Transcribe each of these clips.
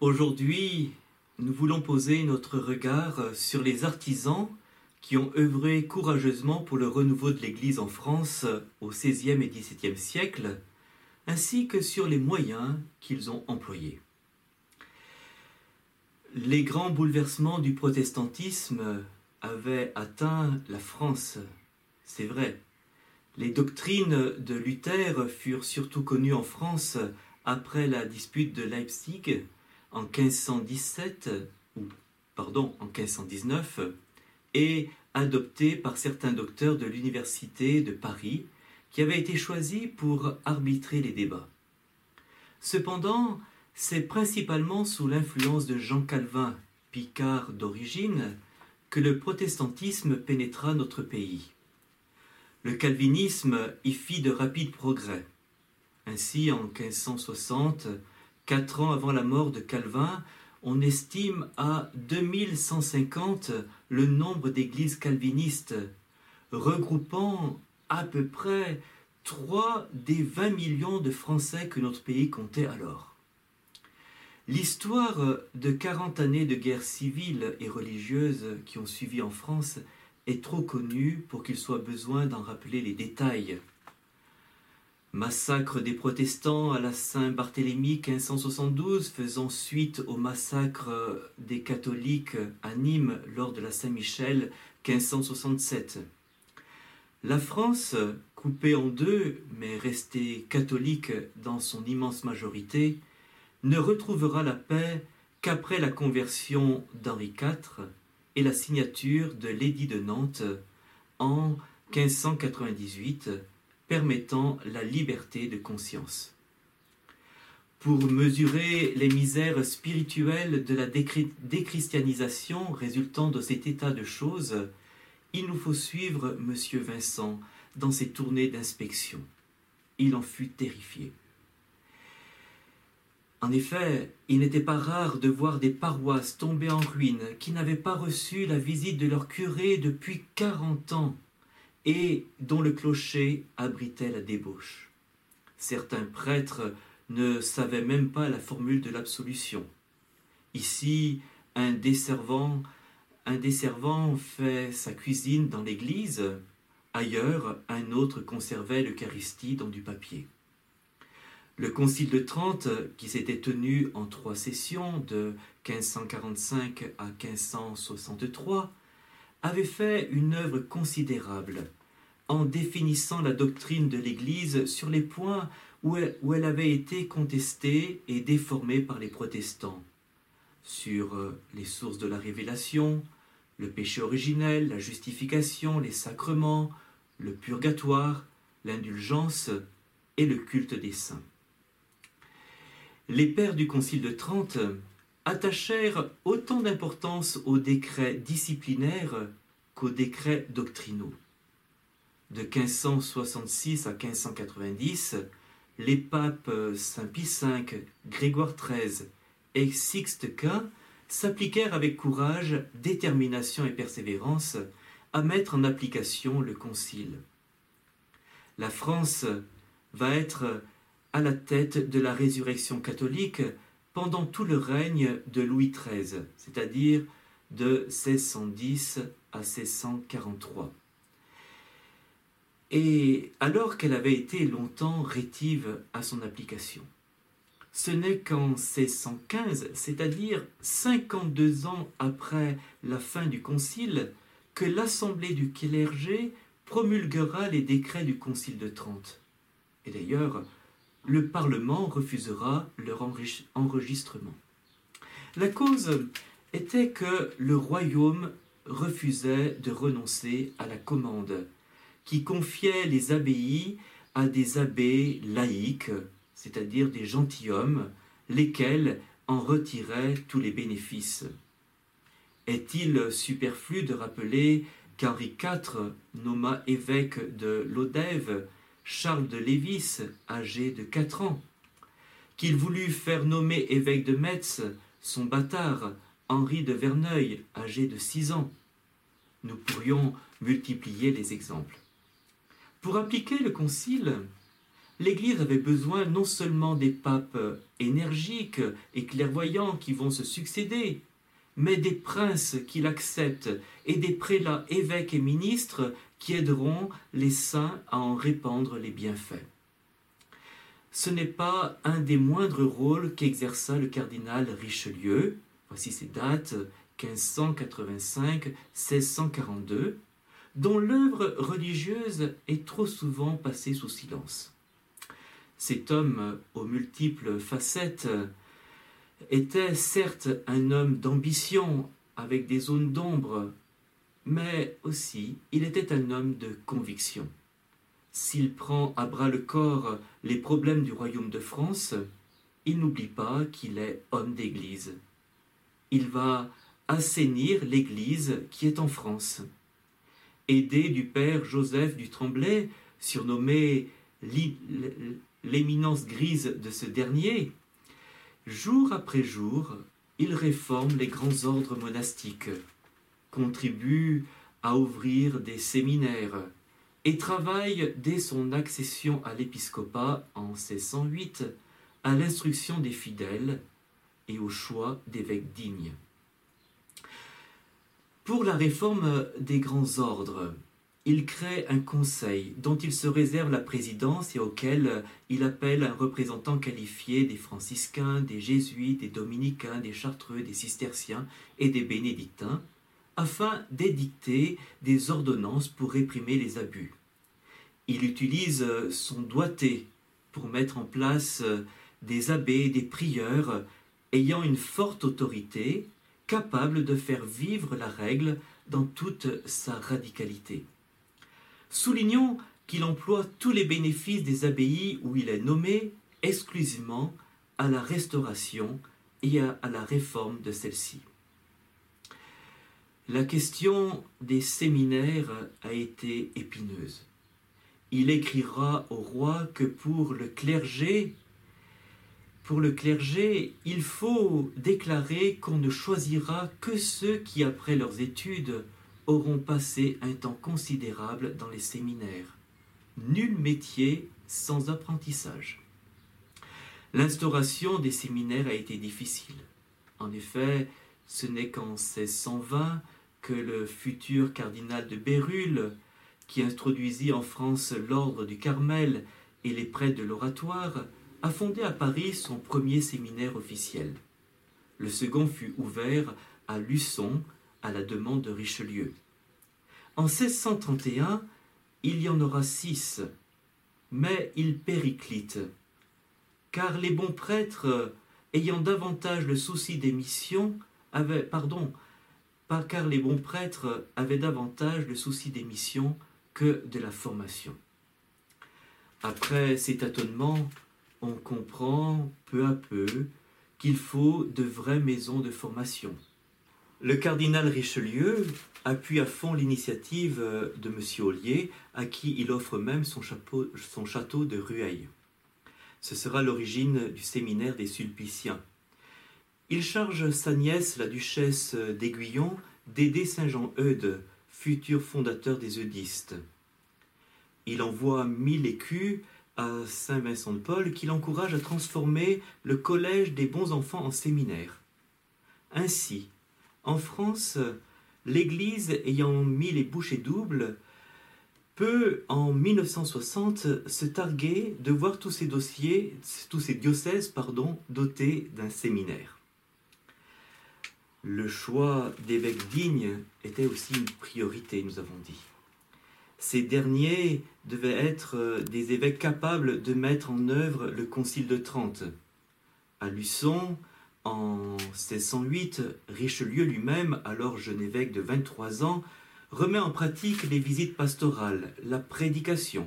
Aujourd'hui, nous voulons poser notre regard sur les artisans qui ont œuvré courageusement pour le renouveau de l'Église en France au XVIe et XVIIe siècle, ainsi que sur les moyens qu'ils ont employés. Les grands bouleversements du protestantisme avaient atteint la France, c'est vrai. Les doctrines de Luther furent surtout connues en France après la dispute de Leipzig en 1517, ou pardon, en 1519, et adopté par certains docteurs de l'Université de Paris qui avaient été choisis pour arbitrer les débats. Cependant, c'est principalement sous l'influence de Jean Calvin, picard d'origine, que le protestantisme pénétra notre pays. Le calvinisme y fit de rapides progrès. Ainsi, en 1560, Quatre ans avant la mort de Calvin, on estime à 2150 le nombre d'églises calvinistes, regroupant à peu près 3 des 20 millions de Français que notre pays comptait alors. L'histoire de 40 années de guerre civile et religieuse qui ont suivi en France est trop connue pour qu'il soit besoin d'en rappeler les détails. Massacre des protestants à la Saint-Barthélemy 1572, faisant suite au massacre des catholiques à Nîmes lors de la Saint-Michel 1567. La France, coupée en deux, mais restée catholique dans son immense majorité, ne retrouvera la paix qu'après la conversion d'Henri IV et la signature de l'édit de Nantes en 1598 permettant la liberté de conscience. Pour mesurer les misères spirituelles de la déchristianisation résultant de cet état de choses, il nous faut suivre M. Vincent dans ses tournées d'inspection. Il en fut terrifié. En effet, il n'était pas rare de voir des paroisses tomber en ruine qui n'avaient pas reçu la visite de leur curé depuis quarante ans et dont le clocher abritait la débauche. Certains prêtres ne savaient même pas la formule de l'absolution. Ici, un desservant, un desservant fait sa cuisine dans l'église, ailleurs, un autre conservait l'Eucharistie dans du papier. Le Concile de Trente, qui s'était tenu en trois sessions de 1545 à 1563, avait fait une œuvre considérable en définissant la doctrine de l'Église sur les points où elle, avait été contestée et déformée par les protestants, sur euh, les sources de la révélation, le péché originel, la justification, les sacrements, le purgatoire, l'indulgence et le culte des saints. Les pères du Concile de Trente attachèrent autant d'importance aux décrets disciplinaires qu'aux décrets doctrinaux. De 1566 à 1590, les papes Saint Pie V, Grégoire XIII et Sixte Quint s'appliquèrent avec courage, détermination et persévérance à mettre en application le Concile. La France va être à la tête de la résurrection catholique pendant tout le règne de Louis XIII, c'est-à-dire de 1610 à 1643. Et alors qu'elle avait été longtemps rétive à son application. Ce n'est qu'en 1615, c'est-à-dire 52 ans après la fin du Concile, que l'Assemblée du clergé promulguera les décrets du Concile de Trente. Et d'ailleurs, le Parlement refusera leur enregistrement. La cause était que le royaume refusait de renoncer à la commande, qui confiait les abbayes à des abbés laïcs, c'est-à-dire des gentilshommes, lesquels en retiraient tous les bénéfices. Est-il superflu de rappeler qu'Henri IV nomma évêque de Lodève Charles de Lévis, âgé de quatre ans, qu'il voulut faire nommer évêque de Metz son bâtard, Henri de Verneuil, âgé de six ans. Nous pourrions multiplier les exemples. Pour appliquer le concile, l'Église avait besoin non seulement des papes énergiques et clairvoyants qui vont se succéder, mais des princes qui l'acceptent et des prélats, évêques et ministres qui aideront les saints à en répandre les bienfaits. Ce n'est pas un des moindres rôles qu'exerça le cardinal Richelieu, voici ses dates 1585-1642, dont l'œuvre religieuse est trop souvent passée sous silence. Cet homme aux multiples facettes était certes un homme d'ambition avec des zones d'ombre, mais aussi il était un homme de conviction. S'il prend à bras le corps les problèmes du royaume de France, il n'oublie pas qu'il est homme d'Église. Il va assainir l'Église qui est en France. Aidé du père Joseph du Tremblay, surnommé l'éminence grise de ce dernier, jour après jour, il réforme les grands ordres monastiques, contribue à ouvrir des séminaires et travaille dès son accession à l'épiscopat en 1608 à l'instruction des fidèles et au choix d'évêques dignes. Pour la réforme des grands ordres, il crée un conseil dont il se réserve la présidence et auquel il appelle un représentant qualifié des franciscains, des jésuites, des dominicains, des chartreux, des cisterciens et des bénédictins, afin d'édicter des ordonnances pour réprimer les abus. Il utilise son doigté pour mettre en place des abbés, des prieurs ayant une forte autorité, capables de faire vivre la règle dans toute sa radicalité. Soulignons qu'il emploie tous les bénéfices des abbayes où il est nommé exclusivement à la restauration et à, la réforme de celle-ci. La question des séminaires a été épineuse. Il écrira au roi que pour le clergé, pour le clergé, il faut déclarer qu'on ne choisira que ceux qui, après leurs études, auront passé un temps considérable dans les séminaires. Nul métier sans apprentissage. L'instauration des séminaires a été difficile. En effet, ce n'est qu'en 1620 que le futur cardinal de Bérulle, qui introduisit en France l'ordre du Carmel et les prêtres de l'oratoire, a fondé à Paris son premier séminaire officiel. Le second fut ouvert à Luçon à la demande de Richelieu. En 1631, il y en aura six, mais ils périclitent, car les bons prêtres, ayant davantage le souci des missions, avaient, pardon, car les bons prêtres avaient davantage le souci des missions que de la formation. Après cet tâtonnements, on comprend peu à peu qu'il faut de vraies maisons de formation. Le cardinal Richelieu appuie à fond l'initiative de M. Ollier, à qui il offre même son, son château de Rueil. Ce sera l'origine du séminaire des Sulpiciens. Il charge sa nièce, la duchesse d'Aiguillon, d'aider Saint Jean Eudes, futur fondateur des Eudistes. Il envoie mille écus à Saint Vincent de Paul, qui l'encourage à transformer le collège des bons enfants en séminaire. Ainsi, en France, l'Église ayant mis les bouchées doubles peut, en 1960, se targuer de voir tous ces dossiers, tous ces diocèses, pardon, dotés d'un séminaire. Le choix d'évêques dignes était aussi une priorité, nous avons dit. Ces derniers devaient être des évêques capables de mettre en œuvre le Concile de Trente. À Luçon, en 1608, Richelieu lui-même, alors jeune évêque de 23 ans, remet en pratique les visites pastorales, la prédication.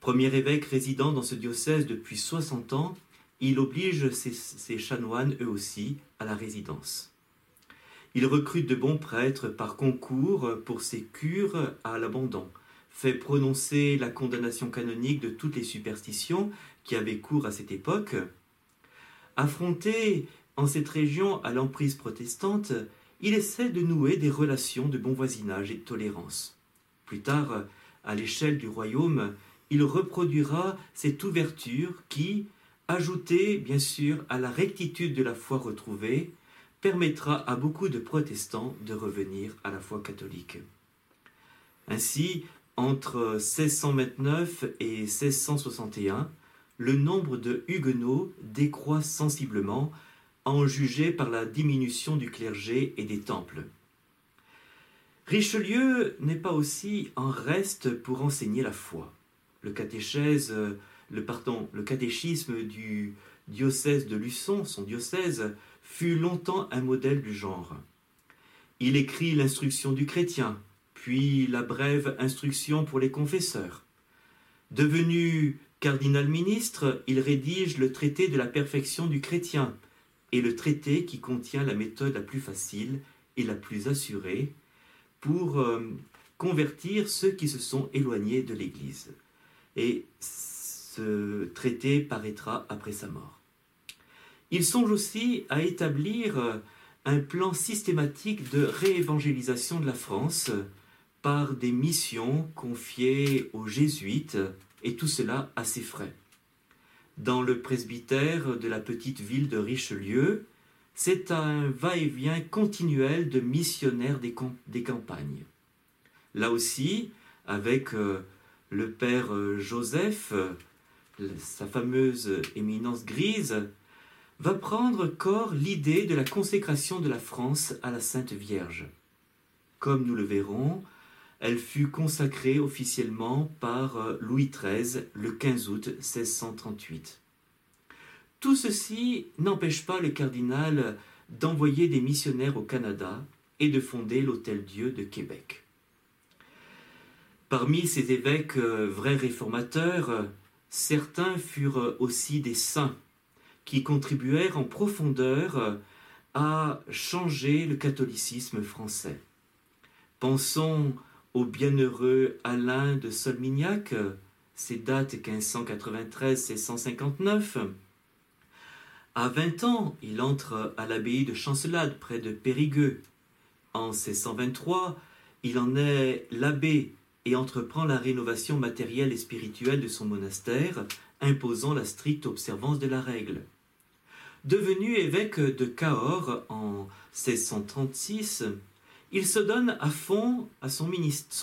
Premier évêque résident dans ce diocèse depuis 60 ans, il oblige ses, chanoines eux aussi à la résidence. Il recrute de bons prêtres par concours pour ses cures à l'abandon, fait prononcer la condamnation canonique de toutes les superstitions qui avaient cours à cette époque, Affronté en cette région à l'emprise protestante, il essaie de nouer des relations de bon voisinage et de tolérance. Plus tard, à l'échelle du royaume, il reproduira cette ouverture qui, ajoutée bien sûr à la rectitude de la foi retrouvée, permettra à beaucoup de protestants de revenir à la foi catholique. Ainsi, entre 1629 et 1661, le nombre de huguenots décroît sensiblement, en juger par la diminution du clergé et des temples. Richelieu n'est pas aussi en reste pour enseigner la foi. Le pardon, le catéchisme du diocèse de Luçon, son diocèse, fut longtemps un modèle du genre. Il écrit l'instruction du chrétien, puis la brève instruction pour les confesseurs. Devenu cardinal ministre, il rédige le traité de la perfection du chrétien et le traité qui contient la méthode la plus facile et la plus assurée pour euh, convertir ceux qui se sont éloignés de l'Église. Et ce traité paraîtra après sa mort. Il songe aussi à établir euh, un plan systématique de réévangélisation de la France par des missions confiées aux jésuites, et tout cela à ses frais. Dans le presbytère de la petite ville de Richelieu, c'est un va-et-vient continuel de missionnaires des, campagnes. Là aussi, avec euh, le père euh, Joseph, sa fameuse éminence grise, va prendre corps l'idée de la consécration de la France à la Sainte Vierge. Comme nous le verrons, elle fut consacrée officiellement par euh, Louis XIII le 15 août 1638. Tout ceci n'empêche pas le cardinal d'envoyer des missionnaires au Canada et de fonder l'Hôtel-Dieu de Québec. Parmi ces évêques euh, vrais réformateurs, certains furent aussi des saints qui contribuèrent en profondeur à changer le catholicisme français. Pensons au bienheureux Alain de Solmignac, ses dates 1593-1659. À 20 ans, il entre à l'abbaye de Chancelade, près de Périgueux. En 1623, il en est l'abbé et entreprend la rénovation matérielle et spirituelle de son monastère, imposant la stricte observance de la règle. Devenu évêque de Cahors en 1636, il se donne à fond à son,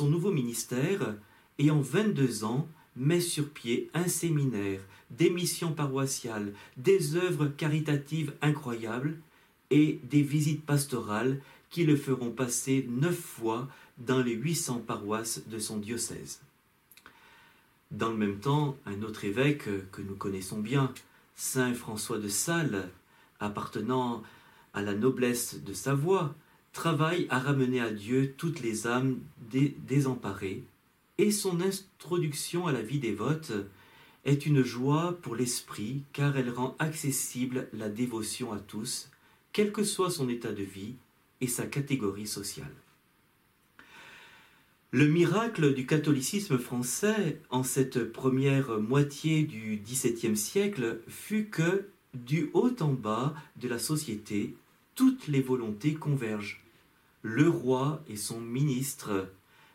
nouveau ministère et en 22 ans met sur pied un séminaire, des missions paroissiales, des œuvres caritatives incroyables et des visites pastorales qui le feront passer neuf fois dans les 800 paroisses de son diocèse. Dans le même temps, un autre évêque que nous connaissons bien, Saint François de Sales, appartenant à la noblesse de Savoie, travaille à ramener à Dieu toutes les âmes désemparées, et son introduction à la vie dévote est une joie pour l'esprit car elle rend accessible la dévotion à tous, quel que soit son état de vie et sa catégorie sociale. Le miracle du catholicisme français en cette première moitié du XVIIe siècle fut que, du haut en bas de la société, toutes les volontés convergent. Le roi et son ministre,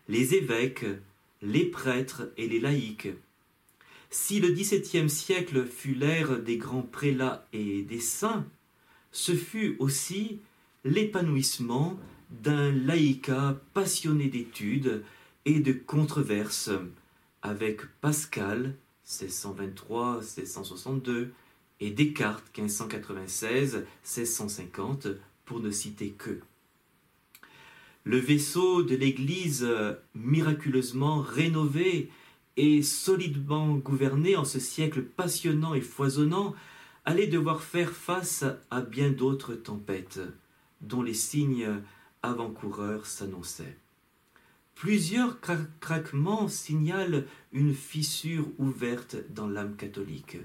les évêques, les prêtres et les laïcs. Si le XVIIe siècle fut l'ère des grands prélats et des saints, ce fut aussi l'épanouissement d'un laïcat passionné d'études et de controverses, avec Pascal, 1623-1662, et Descartes 1596-1650 pour ne citer que. Le vaisseau de l'Église miraculeusement rénové et solidement gouverné en ce siècle passionnant et foisonnant allait devoir faire face à bien d'autres tempêtes dont les signes avant-coureurs s'annonçaient. Plusieurs craquements signalent une fissure ouverte dans l'âme catholique.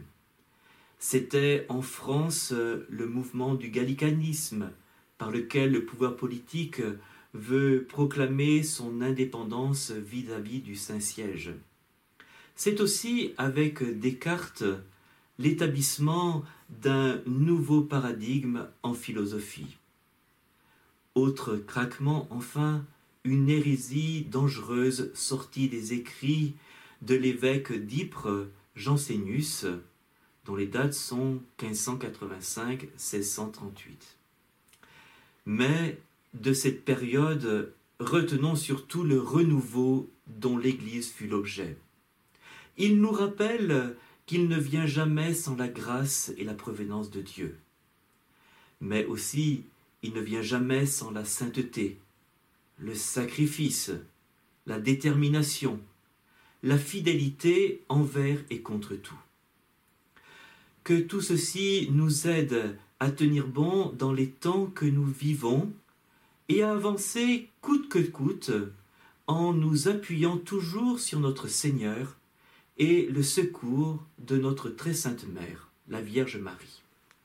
C'était en France euh, le mouvement du gallicanisme, par lequel le pouvoir politique veut proclamer son indépendance vis-à-vis du Saint-Siège. C'est aussi avec Descartes l'établissement d'un nouveau paradigme en philosophie. Autre craquement, enfin, une hérésie dangereuse sortie des écrits de l'évêque d'Ypres, Jansénus, dont les dates sont 1585-1638. Mais de cette période, retenons surtout le renouveau dont l'Église fut l'objet. Il nous rappelle qu'il ne vient jamais sans la grâce et la provenance de Dieu. Mais aussi, il ne vient jamais sans la sainteté, le sacrifice, la détermination, la fidélité envers et contre tout. Que tout ceci nous aide à tenir bon dans les temps que nous vivons et à avancer coûte que coûte en nous appuyant toujours sur notre Seigneur et le secours de notre très sainte Mère, la Vierge Marie.